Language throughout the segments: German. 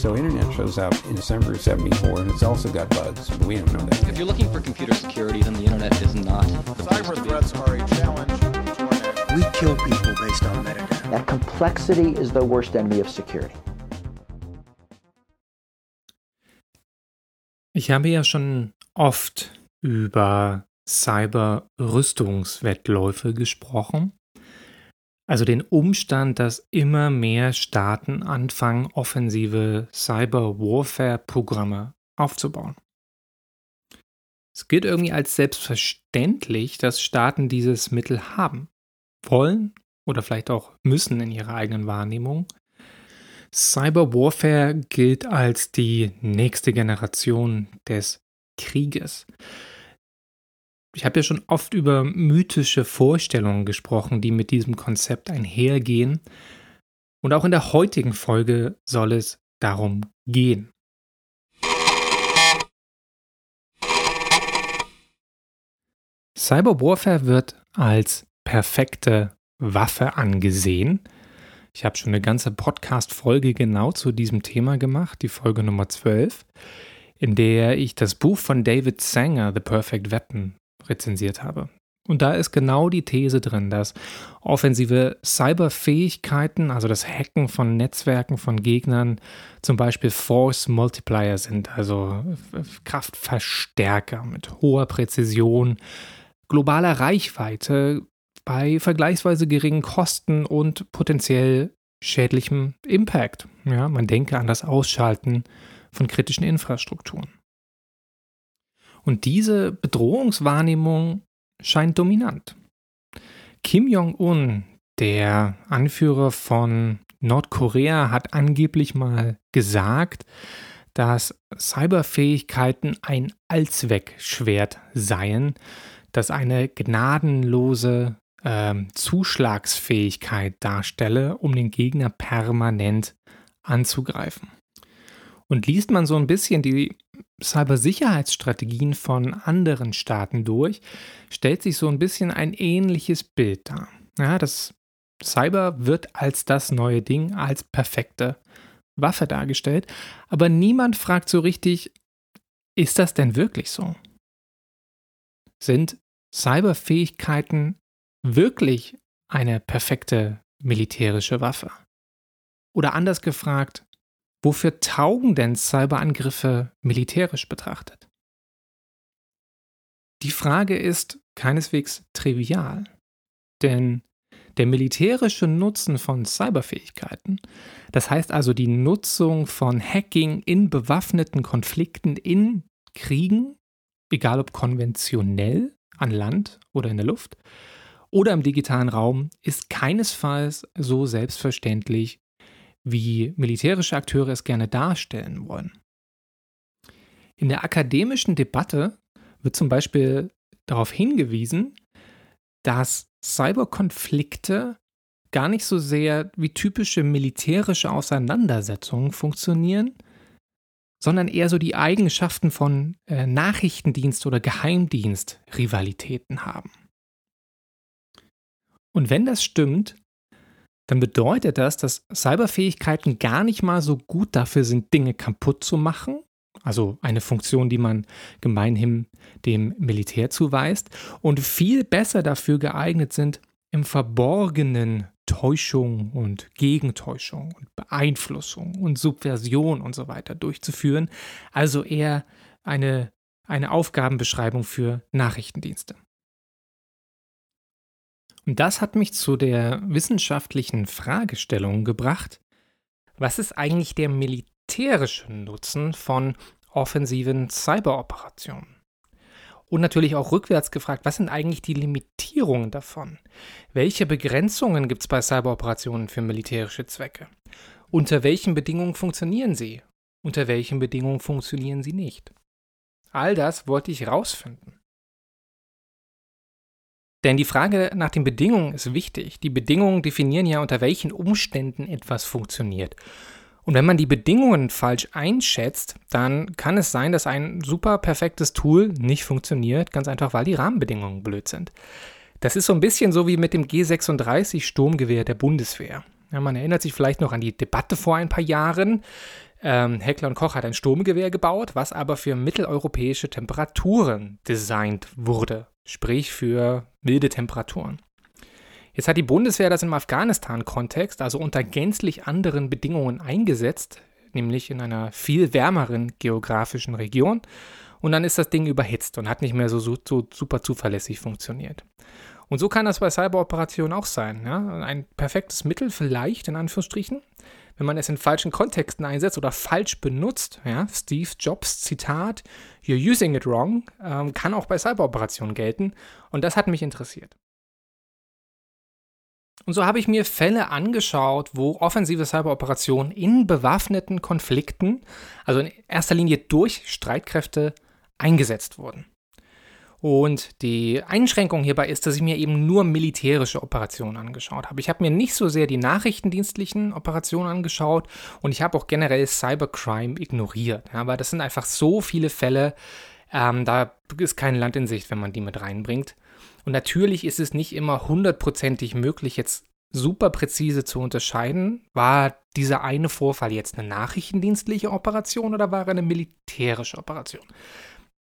So internet shows up in December of 74 and it's also got bugs, but we don't know that. If you're looking for computer security, then the internet is not. Cyber threats are a challenge We kill people based on metadata. That complexity is the worst enemy of security. Ich habe ja schon oft über Cyber-Rüstungswettläufe gesprochen. Also den Umstand, dass immer mehr Staaten anfangen, offensive Cyber-Warfare-Programme aufzubauen. Es gilt irgendwie als selbstverständlich, dass Staaten dieses Mittel haben, wollen oder vielleicht auch müssen in ihrer eigenen Wahrnehmung. Cyber-Warfare gilt als die nächste Generation des Krieges. Ich habe ja schon oft über mythische Vorstellungen gesprochen, die mit diesem Konzept einhergehen. Und auch in der heutigen Folge soll es darum gehen. Cyber Warfare wird als perfekte Waffe angesehen. Ich habe schon eine ganze Podcast-Folge genau zu diesem Thema gemacht, die Folge Nummer 12, in der ich das Buch von David Sanger, The Perfect Weapon, rezensiert habe. Und da ist genau die These drin, dass offensive Cyberfähigkeiten, also das Hacken von Netzwerken von Gegnern, zum Beispiel Force Multiplier sind, also Kraftverstärker mit hoher Präzision, globaler Reichweite, bei vergleichsweise geringen Kosten und potenziell schädlichem Impact. Ja, man denke an das Ausschalten von kritischen Infrastrukturen. Und diese Bedrohungswahrnehmung scheint dominant. Kim Jong-un, der Anführer von Nordkorea, hat angeblich mal gesagt, dass Cyberfähigkeiten ein Allzweckschwert seien, das eine gnadenlose äh, Zuschlagsfähigkeit darstelle, um den Gegner permanent anzugreifen. Und liest man so ein bisschen die Cybersicherheitsstrategien von anderen Staaten durch, stellt sich so ein bisschen ein ähnliches Bild dar. Ja, das Cyber wird als das neue Ding, als perfekte Waffe dargestellt, aber niemand fragt so richtig, ist das denn wirklich so? Sind Cyberfähigkeiten wirklich eine perfekte militärische Waffe? Oder anders gefragt, wofür taugen denn Cyberangriffe militärisch betrachtet? Die Frage ist keineswegs trivial, denn der militärische Nutzen von Cyberfähigkeiten, das heißt also die Nutzung von Hacking in bewaffneten Konflikten in Kriegen, egal ob konventionell an Land oder in der Luft oder im digitalen Raum, ist keinesfalls so selbstverständlich, wie militärische Akteure es gerne darstellen wollen. In der akademischen Debatte wird zum Beispiel darauf hingewiesen, dass Cyberkonflikte gar nicht so sehr wie typische militärische Auseinandersetzungen funktionieren, sondern eher so die Eigenschaften von äh, Nachrichtendienst- oder Geheimdienst-Rivalitäten haben. Und wenn das stimmt, dann bedeutet das, dass Cyberfähigkeiten gar nicht mal so gut dafür sind, Dinge kaputt zu machen. Also eine Funktion, die man gemeinhin dem Militär zuweist. Und viel besser dafür geeignet sind, im Verborgenen Täuschung und Gegentäuschung und Beeinflussung und Subversion und so weiter durchzuführen. Also eher eine, eine Aufgabenbeschreibung für Nachrichtendienste. Und das hat mich zu der wissenschaftlichen Fragestellung gebracht, was ist eigentlich der militärische Nutzen von offensiven Cyberoperationen? Und natürlich auch rückwärts gefragt, was sind eigentlich die Limitierungen davon? Welche Begrenzungen gibt es bei Cyberoperationen für militärische Zwecke? Unter welchen Bedingungen funktionieren sie? Unter welchen Bedingungen funktionieren sie nicht? All das wollte ich rausfinden. Denn die Frage nach den Bedingungen ist wichtig. Die Bedingungen definieren ja, unter welchen Umständen etwas funktioniert. Und wenn man die Bedingungen falsch einschätzt, dann kann es sein, dass ein super perfektes Tool nicht funktioniert, ganz einfach, weil die Rahmenbedingungen blöd sind. Das ist so ein bisschen so wie mit dem G36 Sturmgewehr der Bundeswehr. Ja, man erinnert sich vielleicht noch an die Debatte vor ein paar Jahren. Ähm, Heckler und Koch hat ein Sturmgewehr gebaut, was aber für mitteleuropäische Temperaturen designt wurde, sprich für milde Temperaturen. Jetzt hat die Bundeswehr das im Afghanistan-Kontext, also unter gänzlich anderen Bedingungen eingesetzt, nämlich in einer viel wärmeren geografischen Region. Und dann ist das Ding überhitzt und hat nicht mehr so, so, so super zuverlässig funktioniert. Und so kann das bei Cyberoperationen auch sein. Ja? Ein perfektes Mittel vielleicht, in Anführungsstrichen, wenn man es in falschen Kontexten einsetzt oder falsch benutzt. Ja? Steve Jobs Zitat, You're using it wrong, ähm, kann auch bei Cyberoperationen gelten. Und das hat mich interessiert. Und so habe ich mir Fälle angeschaut, wo offensive Cyberoperationen in bewaffneten Konflikten, also in erster Linie durch Streitkräfte, eingesetzt wurden. Und die Einschränkung hierbei ist, dass ich mir eben nur militärische Operationen angeschaut habe. Ich habe mir nicht so sehr die nachrichtendienstlichen Operationen angeschaut und ich habe auch generell Cybercrime ignoriert. Ja, weil das sind einfach so viele Fälle, ähm, da ist kein Land in Sicht, wenn man die mit reinbringt. Und natürlich ist es nicht immer hundertprozentig möglich, jetzt super präzise zu unterscheiden, war dieser eine Vorfall jetzt eine nachrichtendienstliche Operation oder war er eine militärische Operation.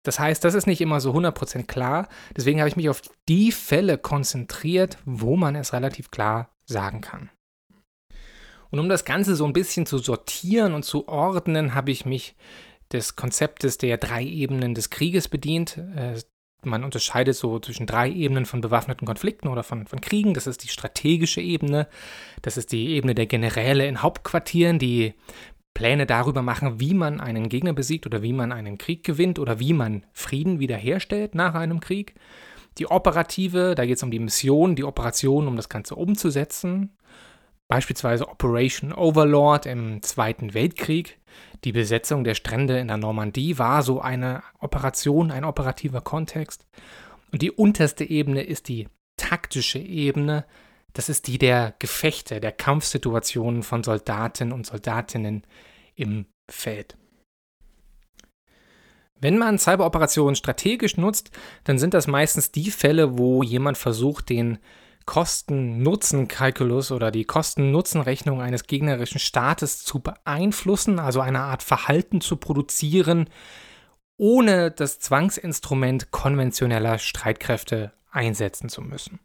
Das heißt, das ist nicht immer so 100% klar. Deswegen habe ich mich auf die Fälle konzentriert, wo man es relativ klar sagen kann. Und um das Ganze so ein bisschen zu sortieren und zu ordnen, habe ich mich des Konzeptes der drei Ebenen des Krieges bedient. Äh, man unterscheidet so zwischen drei Ebenen von bewaffneten Konflikten oder von, von Kriegen. Das ist die strategische Ebene, das ist die Ebene der Generäle in Hauptquartieren, die Pläne darüber machen, wie man einen Gegner besiegt oder wie man einen Krieg gewinnt oder wie man Frieden wiederherstellt nach einem Krieg. Die operative, da geht es um die Mission, die Operation, um das Ganze umzusetzen. Beispielsweise Operation Overlord im Zweiten Weltkrieg. Die Besetzung der Strände in der Normandie war so eine Operation, ein operativer Kontext. Und die unterste Ebene ist die taktische Ebene, das ist die der Gefechte, der Kampfsituationen von Soldaten und Soldatinnen im Feld. Wenn man Cyberoperationen strategisch nutzt, dann sind das meistens die Fälle, wo jemand versucht, den Kosten-Nutzen-Kalkulus oder die Kosten-Nutzen-Rechnung eines gegnerischen Staates zu beeinflussen, also eine Art Verhalten zu produzieren, ohne das Zwangsinstrument konventioneller Streitkräfte einsetzen zu müssen.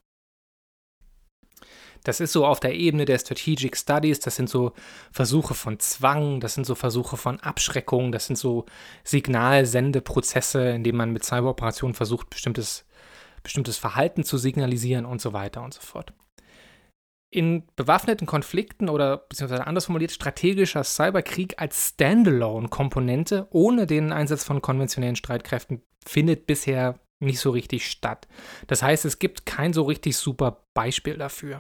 Das ist so auf der Ebene der Strategic Studies, das sind so Versuche von Zwang, das sind so Versuche von Abschreckung, das sind so Signalsendeprozesse, in denen man mit Cyberoperationen versucht, bestimmtes, bestimmtes Verhalten zu signalisieren und so weiter und so fort. In bewaffneten Konflikten oder beziehungsweise anders formuliert strategischer Cyberkrieg als Standalone-Komponente ohne den Einsatz von konventionellen Streitkräften findet bisher nicht so richtig statt. Das heißt, es gibt kein so richtig super Beispiel dafür.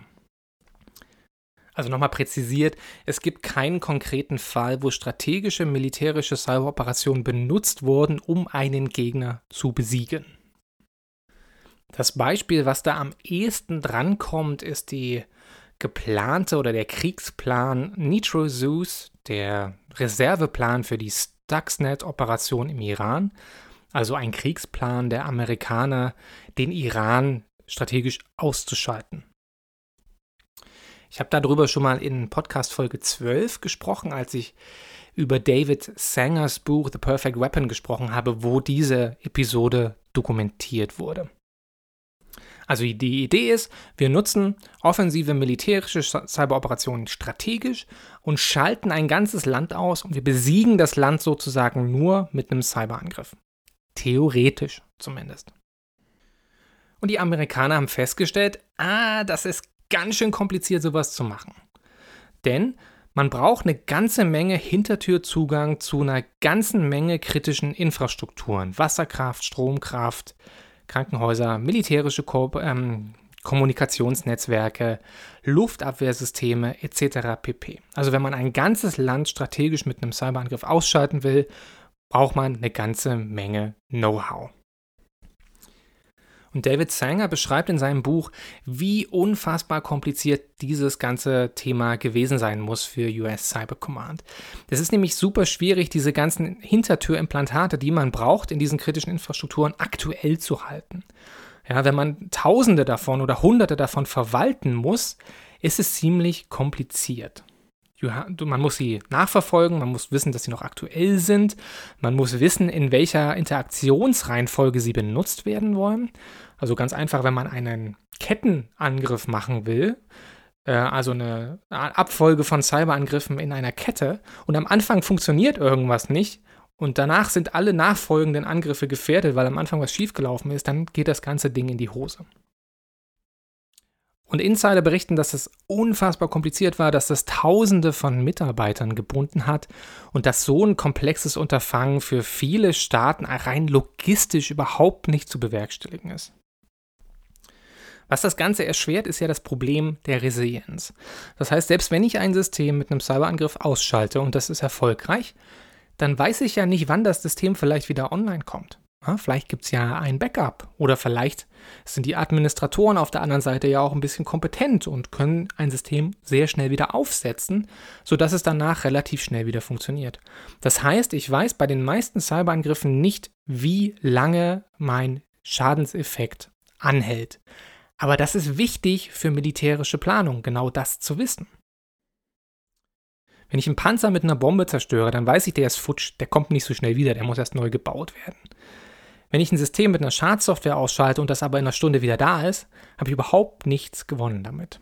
Also nochmal präzisiert, es gibt keinen konkreten Fall, wo strategische militärische Cyberoperationen benutzt wurden, um einen Gegner zu besiegen. Das Beispiel, was da am ehesten drankommt, ist die geplante oder der Kriegsplan Nitro Zeus, der Reserveplan für die Stuxnet-Operation im Iran, also ein Kriegsplan der Amerikaner, den Iran strategisch auszuschalten. Ich habe darüber schon mal in Podcast Folge 12 gesprochen, als ich über David Sangers Buch The Perfect Weapon gesprochen habe, wo diese Episode dokumentiert wurde. Also die Idee ist, wir nutzen offensive militärische Cyberoperationen strategisch und schalten ein ganzes Land aus und wir besiegen das Land sozusagen nur mit einem Cyberangriff. Theoretisch zumindest. Und die Amerikaner haben festgestellt, ah, das ist ganz schön kompliziert, sowas zu machen. Denn man braucht eine ganze Menge Hintertürzugang zu einer ganzen Menge kritischen Infrastrukturen. Wasserkraft, Stromkraft, Krankenhäuser, militärische Ko ähm, Kommunikationsnetzwerke, Luftabwehrsysteme etc. pp. Also wenn man ein ganzes Land strategisch mit einem Cyberangriff ausschalten will, braucht man eine ganze Menge Know-how. David Sanger beschreibt in seinem Buch, wie unfassbar kompliziert dieses ganze Thema gewesen sein muss für US Cyber Command. Es ist nämlich super schwierig, diese ganzen Hintertürimplantate, die man braucht, in diesen kritischen Infrastrukturen aktuell zu halten. Ja, wenn man Tausende davon oder Hunderte davon verwalten muss, ist es ziemlich kompliziert. Man muss sie nachverfolgen, man muss wissen, dass sie noch aktuell sind, man muss wissen, in welcher Interaktionsreihenfolge sie benutzt werden wollen. Also ganz einfach, wenn man einen Kettenangriff machen will, äh, also eine Abfolge von Cyberangriffen in einer Kette und am Anfang funktioniert irgendwas nicht und danach sind alle nachfolgenden Angriffe gefährdet, weil am Anfang was schiefgelaufen ist, dann geht das ganze Ding in die Hose. Und Insider berichten, dass es unfassbar kompliziert war, dass das Tausende von Mitarbeitern gebunden hat und dass so ein komplexes Unterfangen für viele Staaten rein logistisch überhaupt nicht zu bewerkstelligen ist. Was das Ganze erschwert, ist ja das Problem der Resilienz. Das heißt, selbst wenn ich ein System mit einem Cyberangriff ausschalte und das ist erfolgreich, dann weiß ich ja nicht, wann das System vielleicht wieder online kommt. Vielleicht gibt es ja ein Backup oder vielleicht sind die Administratoren auf der anderen Seite ja auch ein bisschen kompetent und können ein System sehr schnell wieder aufsetzen, sodass es danach relativ schnell wieder funktioniert. Das heißt, ich weiß bei den meisten Cyberangriffen nicht, wie lange mein Schadenseffekt anhält. Aber das ist wichtig für militärische Planung, genau das zu wissen. Wenn ich einen Panzer mit einer Bombe zerstöre, dann weiß ich, der ist futsch, der kommt nicht so schnell wieder, der muss erst neu gebaut werden. Wenn ich ein System mit einer Schadsoftware ausschalte und das aber in einer Stunde wieder da ist, habe ich überhaupt nichts gewonnen damit.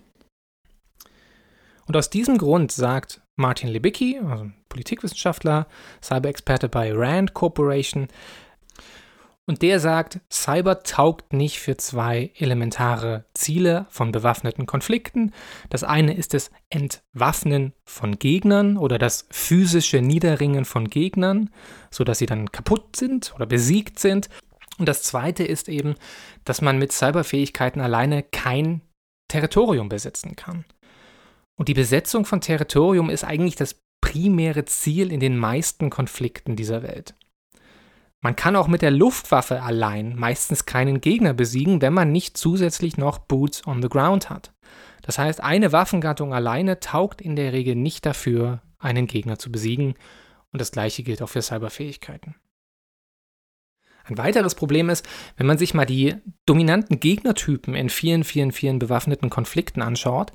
Und aus diesem Grund sagt Martin Lebicki, also Politikwissenschaftler, Cyber-Experte bei Rand Corporation, und der sagt, Cyber taugt nicht für zwei elementare Ziele von bewaffneten Konflikten. Das eine ist das Entwaffnen von Gegnern oder das physische Niederringen von Gegnern, sodass sie dann kaputt sind oder besiegt sind. Und das zweite ist eben, dass man mit Cyberfähigkeiten alleine kein Territorium besitzen kann. Und die Besetzung von Territorium ist eigentlich das primäre Ziel in den meisten Konflikten dieser Welt. Man kann auch mit der Luftwaffe allein meistens keinen Gegner besiegen, wenn man nicht zusätzlich noch Boots on the Ground hat. Das heißt, eine Waffengattung alleine taugt in der Regel nicht dafür, einen Gegner zu besiegen. Und das gleiche gilt auch für Cyberfähigkeiten. Ein weiteres Problem ist, wenn man sich mal die dominanten Gegnertypen in vielen, vielen, vielen bewaffneten Konflikten anschaut,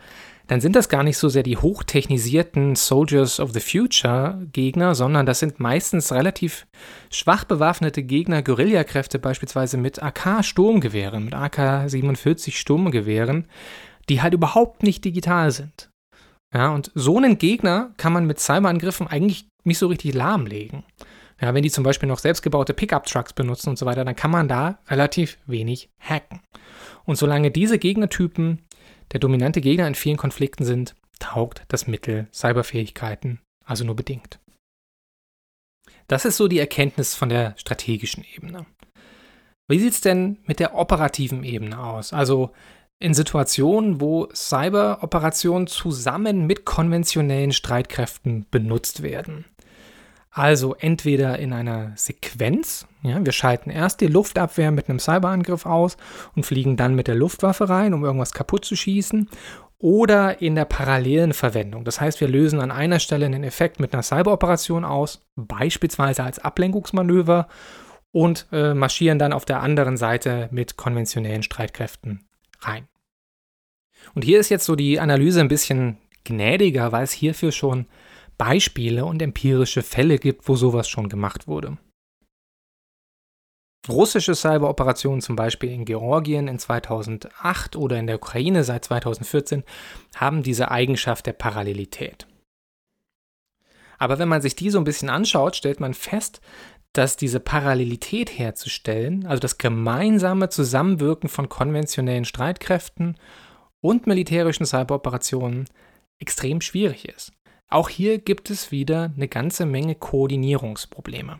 dann sind das gar nicht so sehr die hochtechnisierten Soldiers of the Future Gegner, sondern das sind meistens relativ schwach bewaffnete Gegner, Guerillakräfte beispielsweise mit AK-Sturmgewehren, mit AK-47 Sturmgewehren, die halt überhaupt nicht digital sind. Ja, und so einen Gegner kann man mit Cyberangriffen eigentlich nicht so richtig lahmlegen. Ja, wenn die zum Beispiel noch selbstgebaute Pickup-Trucks benutzen und so weiter, dann kann man da relativ wenig hacken. Und solange diese Gegnertypen der dominante Gegner in vielen Konflikten sind, taugt das Mittel Cyberfähigkeiten also nur bedingt. Das ist so die Erkenntnis von der strategischen Ebene. Wie sieht es denn mit der operativen Ebene aus? Also in Situationen, wo Cyberoperationen zusammen mit konventionellen Streitkräften benutzt werden. Also entweder in einer Sequenz, ja, wir schalten erst die Luftabwehr mit einem Cyberangriff aus und fliegen dann mit der Luftwaffe rein, um irgendwas kaputt zu schießen, oder in der parallelen Verwendung. Das heißt, wir lösen an einer Stelle einen Effekt mit einer Cyberoperation aus, beispielsweise als Ablenkungsmanöver, und äh, marschieren dann auf der anderen Seite mit konventionellen Streitkräften rein. Und hier ist jetzt so die Analyse ein bisschen gnädiger, weil es hierfür schon Beispiele und empirische Fälle gibt, wo sowas schon gemacht wurde. Russische Cyberoperationen zum Beispiel in Georgien in 2008 oder in der Ukraine seit 2014 haben diese Eigenschaft der Parallelität. Aber wenn man sich die so ein bisschen anschaut, stellt man fest, dass diese Parallelität herzustellen, also das gemeinsame Zusammenwirken von konventionellen Streitkräften und militärischen Cyberoperationen extrem schwierig ist. Auch hier gibt es wieder eine ganze Menge Koordinierungsprobleme.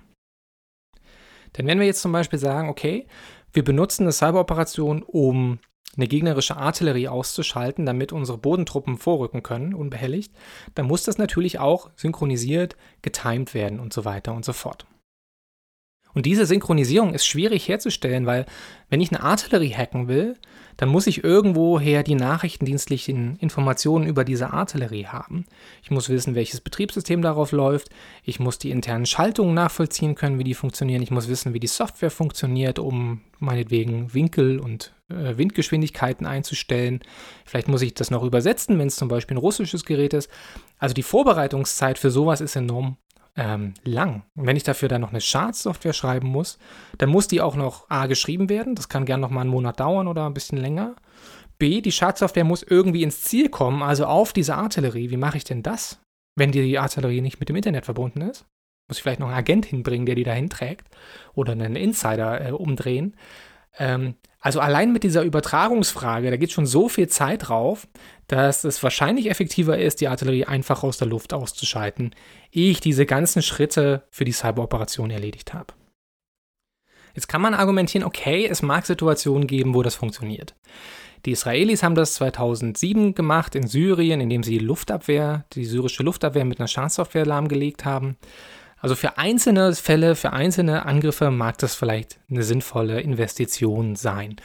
Denn wenn wir jetzt zum Beispiel sagen, okay, wir benutzen eine Cyberoperation, um eine gegnerische Artillerie auszuschalten, damit unsere Bodentruppen vorrücken können, unbehelligt, dann muss das natürlich auch synchronisiert, getimed werden und so weiter und so fort. Und diese Synchronisierung ist schwierig herzustellen, weil wenn ich eine Artillerie hacken will, dann muss ich irgendwoher die nachrichtendienstlichen Informationen über diese Artillerie haben. Ich muss wissen, welches Betriebssystem darauf läuft. Ich muss die internen Schaltungen nachvollziehen können, wie die funktionieren. Ich muss wissen, wie die Software funktioniert, um meinetwegen Winkel und äh, Windgeschwindigkeiten einzustellen. Vielleicht muss ich das noch übersetzen, wenn es zum Beispiel ein russisches Gerät ist. Also die Vorbereitungszeit für sowas ist enorm ähm, lang. Und wenn ich dafür dann noch eine Schadsoftware schreiben muss, dann muss die auch noch A geschrieben werden. Das kann gern noch mal einen Monat dauern oder ein bisschen länger. B, die Schadsoftware muss irgendwie ins Ziel kommen, also auf diese Artillerie. Wie mache ich denn das, wenn die Artillerie nicht mit dem Internet verbunden ist? Muss ich vielleicht noch einen Agent hinbringen, der die dahin trägt oder einen Insider äh, umdrehen. Ähm, also allein mit dieser Übertragungsfrage, da geht schon so viel Zeit drauf, dass es wahrscheinlich effektiver ist, die Artillerie einfach aus der Luft auszuschalten, ehe ich diese ganzen Schritte für die Cyberoperation erledigt habe. Jetzt kann man argumentieren, okay, es mag Situationen geben, wo das funktioniert. Die Israelis haben das 2007 gemacht in Syrien, indem sie Luftabwehr, die syrische Luftabwehr mit einer Schadsoftware lahmgelegt haben. Also für einzelne Fälle, für einzelne Angriffe mag das vielleicht eine sinnvolle Investition sein.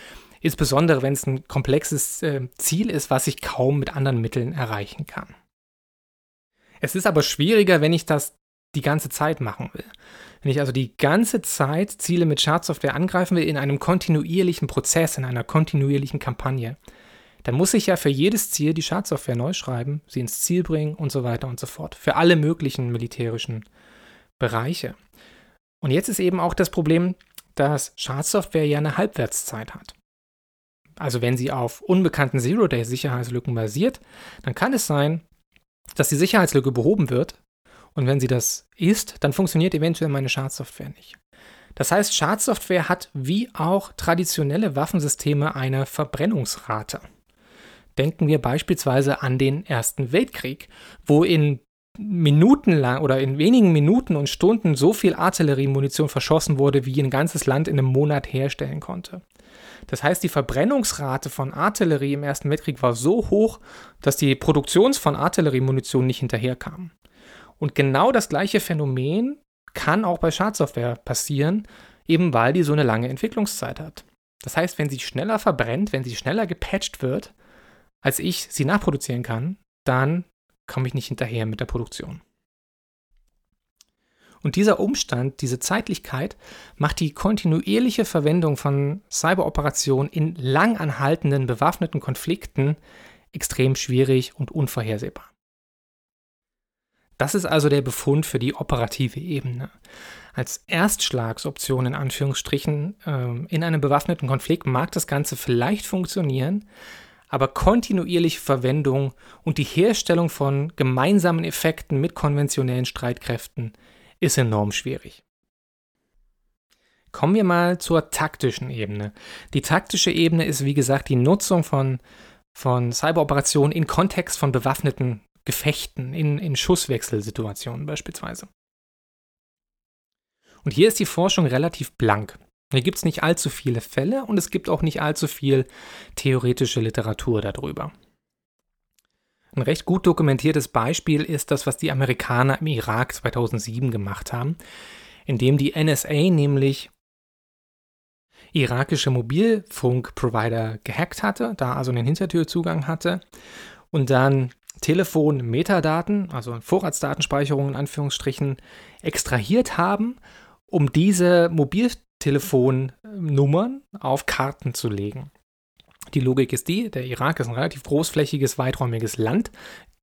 Insbesondere wenn es ein komplexes äh, Ziel ist, was ich kaum mit anderen Mitteln erreichen kann. Es ist aber schwieriger, wenn ich das die ganze Zeit machen will. Wenn ich also die ganze Zeit Ziele mit Schadsoftware angreifen will in einem kontinuierlichen Prozess, in einer kontinuierlichen Kampagne, dann muss ich ja für jedes Ziel die Schadsoftware neu schreiben, sie ins Ziel bringen und so weiter und so fort. Für alle möglichen militärischen Bereiche. Und jetzt ist eben auch das Problem, dass Schadsoftware ja eine Halbwertszeit hat. Also wenn sie auf unbekannten Zero-Day-Sicherheitslücken basiert, dann kann es sein, dass die Sicherheitslücke behoben wird. Und wenn sie das ist, dann funktioniert eventuell meine Schadsoftware nicht. Das heißt, Schadsoftware hat wie auch traditionelle Waffensysteme eine Verbrennungsrate. Denken wir beispielsweise an den Ersten Weltkrieg, wo in Minuten lang oder in wenigen Minuten und Stunden so viel Artilleriemunition verschossen wurde, wie ein ganzes Land in einem Monat herstellen konnte. Das heißt, die Verbrennungsrate von Artillerie im Ersten Weltkrieg war so hoch, dass die Produktion von Artilleriemunition nicht hinterherkam. Und genau das gleiche Phänomen kann auch bei Schadsoftware passieren, eben weil die so eine lange Entwicklungszeit hat. Das heißt, wenn sie schneller verbrennt, wenn sie schneller gepatcht wird, als ich sie nachproduzieren kann, dann komme ich nicht hinterher mit der Produktion. Und dieser Umstand, diese Zeitlichkeit, macht die kontinuierliche Verwendung von Cyberoperationen in langanhaltenden bewaffneten Konflikten extrem schwierig und unvorhersehbar. Das ist also der Befund für die operative Ebene. Als Erstschlagsoption in Anführungsstrichen äh, in einem bewaffneten Konflikt mag das Ganze vielleicht funktionieren, aber kontinuierliche Verwendung und die Herstellung von gemeinsamen Effekten mit konventionellen Streitkräften ist enorm schwierig. Kommen wir mal zur taktischen Ebene. Die taktische Ebene ist, wie gesagt, die Nutzung von, von Cyberoperationen in Kontext von bewaffneten Gefechten, in, in Schusswechselsituationen beispielsweise. Und hier ist die Forschung relativ blank. Hier gibt es nicht allzu viele Fälle und es gibt auch nicht allzu viel theoretische Literatur darüber. Ein recht gut dokumentiertes Beispiel ist das, was die Amerikaner im Irak 2007 gemacht haben, indem die NSA nämlich irakische Mobilfunkprovider gehackt hatte, da also einen Hintertürzugang hatte und dann Telefon-Metadaten, also Vorratsdatenspeicherung in Anführungsstrichen, extrahiert haben, um diese Mobilfunkprovider Telefonnummern auf Karten zu legen. Die Logik ist die, der Irak ist ein relativ großflächiges, weiträumiges Land.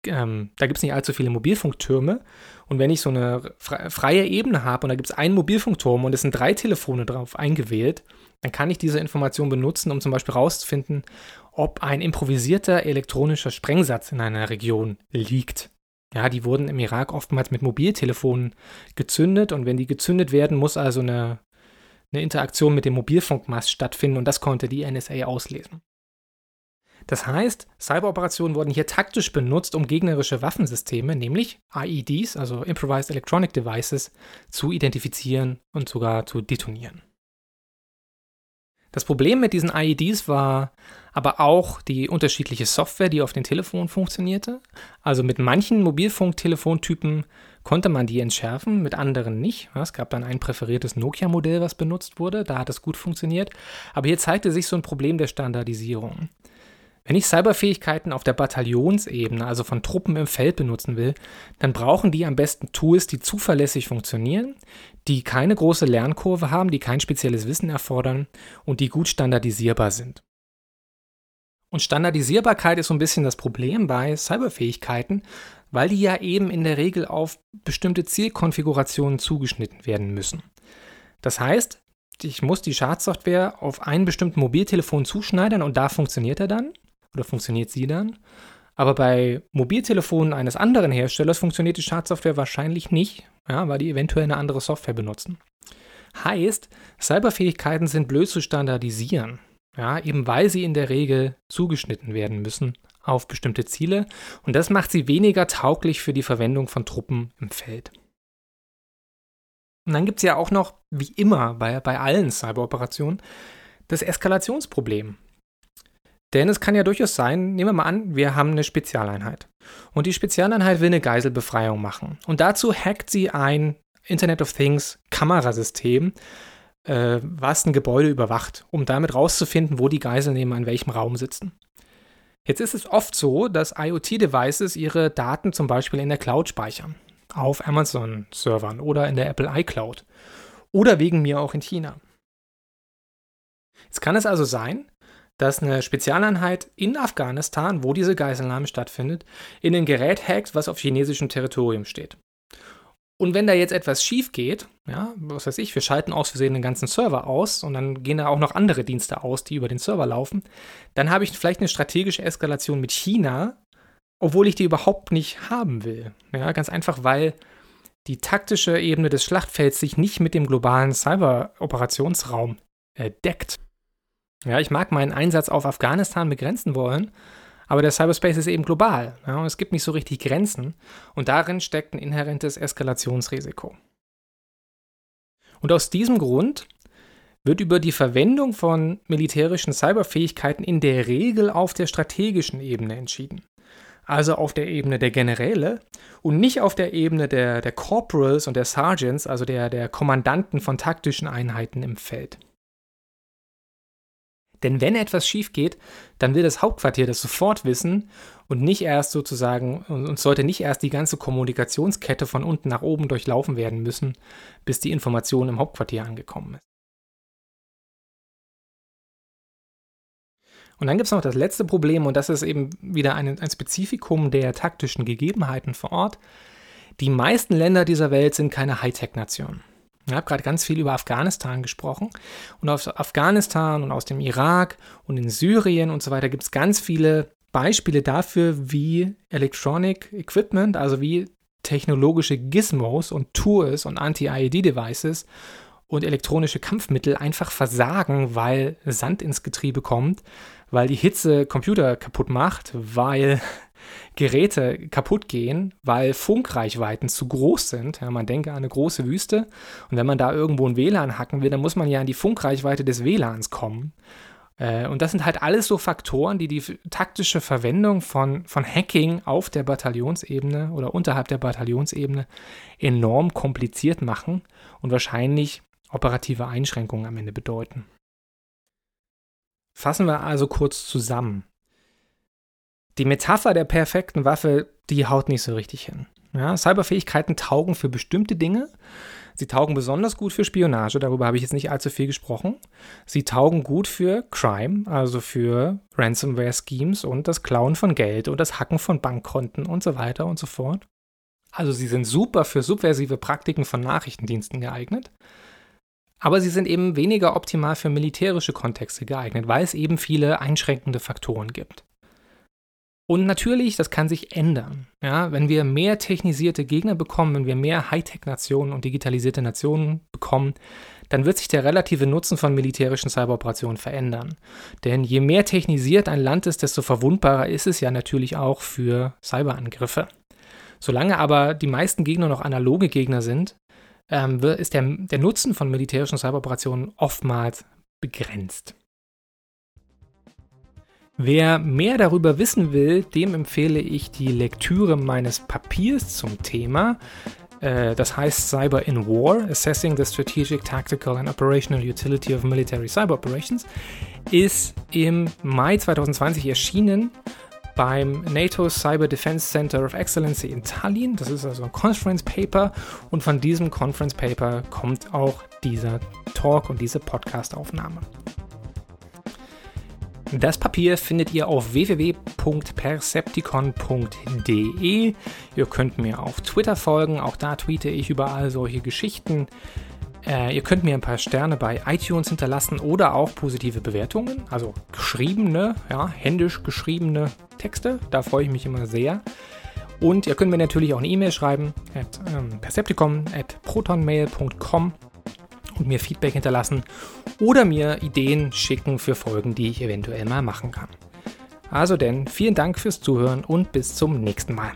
Ähm, da gibt es nicht allzu viele Mobilfunktürme. Und wenn ich so eine freie Ebene habe und da gibt es einen Mobilfunkturm und es sind drei Telefone drauf eingewählt, dann kann ich diese Information benutzen, um zum Beispiel herauszufinden, ob ein improvisierter elektronischer Sprengsatz in einer Region liegt. Ja, die wurden im Irak oftmals mit Mobiltelefonen gezündet und wenn die gezündet werden, muss also eine eine Interaktion mit dem Mobilfunkmast stattfinden und das konnte die NSA auslesen. Das heißt, Cyberoperationen wurden hier taktisch benutzt, um gegnerische Waffensysteme, nämlich IEDs, also Improvised Electronic Devices, zu identifizieren und sogar zu detonieren. Das Problem mit diesen IEDs war aber auch die unterschiedliche Software, die auf den Telefonen funktionierte. Also mit manchen Mobilfunktelefontypen konnte man die entschärfen, mit anderen nicht. Es gab dann ein präferiertes Nokia-Modell, was benutzt wurde, da hat es gut funktioniert. Aber hier zeigte sich so ein Problem der Standardisierung. Wenn ich Cyberfähigkeiten auf der Bataillonsebene, also von Truppen im Feld benutzen will, dann brauchen die am besten Tools, die zuverlässig funktionieren, die keine große Lernkurve haben, die kein spezielles Wissen erfordern und die gut standardisierbar sind. Und Standardisierbarkeit ist so ein bisschen das Problem bei Cyberfähigkeiten, weil die ja eben in der Regel auf bestimmte Zielkonfigurationen zugeschnitten werden müssen. Das heißt, ich muss die Schadsoftware auf einen bestimmten Mobiltelefon zuschneidern und da funktioniert er dann oder funktioniert sie dann. Aber bei Mobiltelefonen eines anderen Herstellers funktioniert die Schadsoftware wahrscheinlich nicht, ja, weil die eventuell eine andere Software benutzen. Heißt, Cyberfähigkeiten sind blöd zu standardisieren, ja, eben weil sie in der Regel zugeschnitten werden müssen auf bestimmte Ziele und das macht sie weniger tauglich für die Verwendung von Truppen im Feld. Und dann gibt es ja auch noch, wie immer bei, bei allen Cyberoperationen, das Eskalationsproblem. Denn es kann ja durchaus sein, nehmen wir mal an, wir haben eine Spezialeinheit. Und die Spezialeinheit will eine Geiselbefreiung machen. Und dazu hackt sie ein Internet of Things Kamerasystem, äh, was ein Gebäude überwacht, um damit rauszufinden, wo die Geiselnehmer in welchem Raum sitzen. Jetzt ist es oft so, dass IoT-Devices ihre Daten zum Beispiel in der Cloud speichern. Auf Amazon-Servern oder in der Apple iCloud. Oder wegen mir auch in China. Jetzt kann es also sein, dass eine Spezialeinheit in Afghanistan, wo diese Geiselnahme stattfindet, in ein Gerät hackt, was auf chinesischem Territorium steht. Und wenn da jetzt etwas schief geht, ja, was weiß ich, wir schalten aus Versehen den ganzen Server aus und dann gehen da auch noch andere Dienste aus, die über den Server laufen, dann habe ich vielleicht eine strategische Eskalation mit China, obwohl ich die überhaupt nicht haben will. Ja, ganz einfach, weil die taktische Ebene des Schlachtfelds sich nicht mit dem globalen Cyber-Operationsraum äh, deckt. Ja, ich mag meinen Einsatz auf Afghanistan begrenzen wollen, aber der Cyberspace ist eben global ja, und es gibt nicht so richtig Grenzen und darin steckt ein inhärentes Eskalationsrisiko. Und aus diesem Grund wird über die Verwendung von militärischen Cyberfähigkeiten in der Regel auf der strategischen Ebene entschieden. Also auf der Ebene der Generäle und nicht auf der Ebene der, der Corporals und der Sergeants, also der, der Kommandanten von taktischen Einheiten im Feld. Denn wenn etwas schief geht, dann will das Hauptquartier das sofort wissen und nicht erst sozusagen, und sollte nicht erst die ganze Kommunikationskette von unten nach oben durchlaufen werden müssen, bis die Information im Hauptquartier angekommen ist. Und dann gibt es noch das letzte Problem, und das ist eben wieder ein, ein Spezifikum der taktischen Gegebenheiten vor Ort. Die meisten Länder dieser Welt sind keine Hightech-Nationen. Ich habe gerade ganz viel über Afghanistan gesprochen. Und aus Afghanistan und aus dem Irak und in Syrien und so weiter gibt es ganz viele Beispiele dafür, wie Electronic Equipment, also wie technologische Gizmos und Tools und Anti-IED-Devices und elektronische Kampfmittel einfach versagen, weil Sand ins Getriebe kommt, weil die Hitze Computer kaputt macht, weil Geräte kaputt gehen, weil Funkreichweiten zu groß sind. Ja, man denke an eine große Wüste und wenn man da irgendwo ein WLAN hacken will, dann muss man ja an die Funkreichweite des WLANs kommen. Äh, und das sind halt alles so Faktoren, die die taktische Verwendung von, von Hacking auf der Bataillonsebene oder unterhalb der Bataillonsebene enorm kompliziert machen und wahrscheinlich operative Einschränkungen am Ende bedeuten. Fassen wir also kurz zusammen die Metapher der perfekten Waffe, die haut nicht so richtig hin. Ja, Cyberfähigkeiten taugen für bestimmte Dinge. Sie taugen besonders gut für Spionage, darüber habe ich jetzt nicht allzu viel gesprochen. Sie taugen gut für Crime, also für Ransomware-Schemes und das Klauen von Geld und das Hacken von Bankkonten und so weiter und so fort. Also sie sind super für subversive Praktiken von Nachrichtendiensten geeignet. Aber sie sind eben weniger optimal für militärische Kontexte geeignet, weil es eben viele einschränkende Faktoren gibt. Und natürlich, das kann sich ändern. Ja, wenn wir mehr technisierte Gegner bekommen, wenn wir mehr Hightech-Nationen und digitalisierte Nationen bekommen, dann wird sich der relative Nutzen von militärischen Cyberoperationen verändern. Denn je mehr technisiert ein Land ist, desto verwundbarer ist es ja natürlich auch für Cyberangriffe. Solange aber die meisten Gegner noch analoge Gegner sind, ähm, ist der, der Nutzen von militärischen Cyberoperationen oftmals begrenzt. Wer mehr darüber wissen will, dem empfehle ich die Lektüre meines Papiers zum Thema. Äh, das heißt Cyber in War, Assessing the Strategic, Tactical and Operational Utility of Military Cyber Operations, ist im Mai 2020 erschienen beim NATO Cyber Defense Center of Excellency in Tallinn. Das ist also ein Conference Paper und von diesem Conference Paper kommt auch dieser Talk und diese Podcast-Aufnahme. Das Papier findet ihr auf www.percepticon.de. Ihr könnt mir auf Twitter folgen, auch da tweete ich überall solche Geschichten. Äh, ihr könnt mir ein paar Sterne bei iTunes hinterlassen oder auch positive Bewertungen, also geschriebene, ja, händisch geschriebene Texte. Da freue ich mich immer sehr. Und ihr könnt mir natürlich auch eine E-Mail schreiben at ähm, percepticon at protonmail.com und mir Feedback hinterlassen oder mir Ideen schicken für Folgen, die ich eventuell mal machen kann. Also denn, vielen Dank fürs Zuhören und bis zum nächsten Mal.